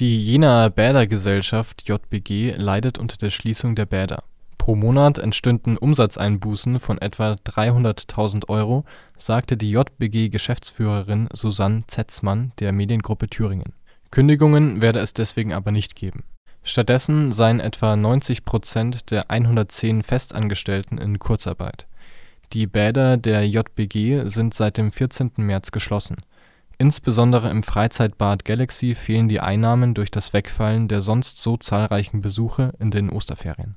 Die Jenaer Bädergesellschaft (JBG) leidet unter der Schließung der Bäder. Pro Monat entstünden Umsatzeinbußen von etwa 300.000 Euro, sagte die JBG-Geschäftsführerin Susanne Zetzmann der Mediengruppe Thüringen. Kündigungen werde es deswegen aber nicht geben. Stattdessen seien etwa 90 Prozent der 110 Festangestellten in Kurzarbeit. Die Bäder der JBG sind seit dem 14. März geschlossen. Insbesondere im Freizeit-Bad Galaxy fehlen die Einnahmen durch das Wegfallen der sonst so zahlreichen Besuche in den Osterferien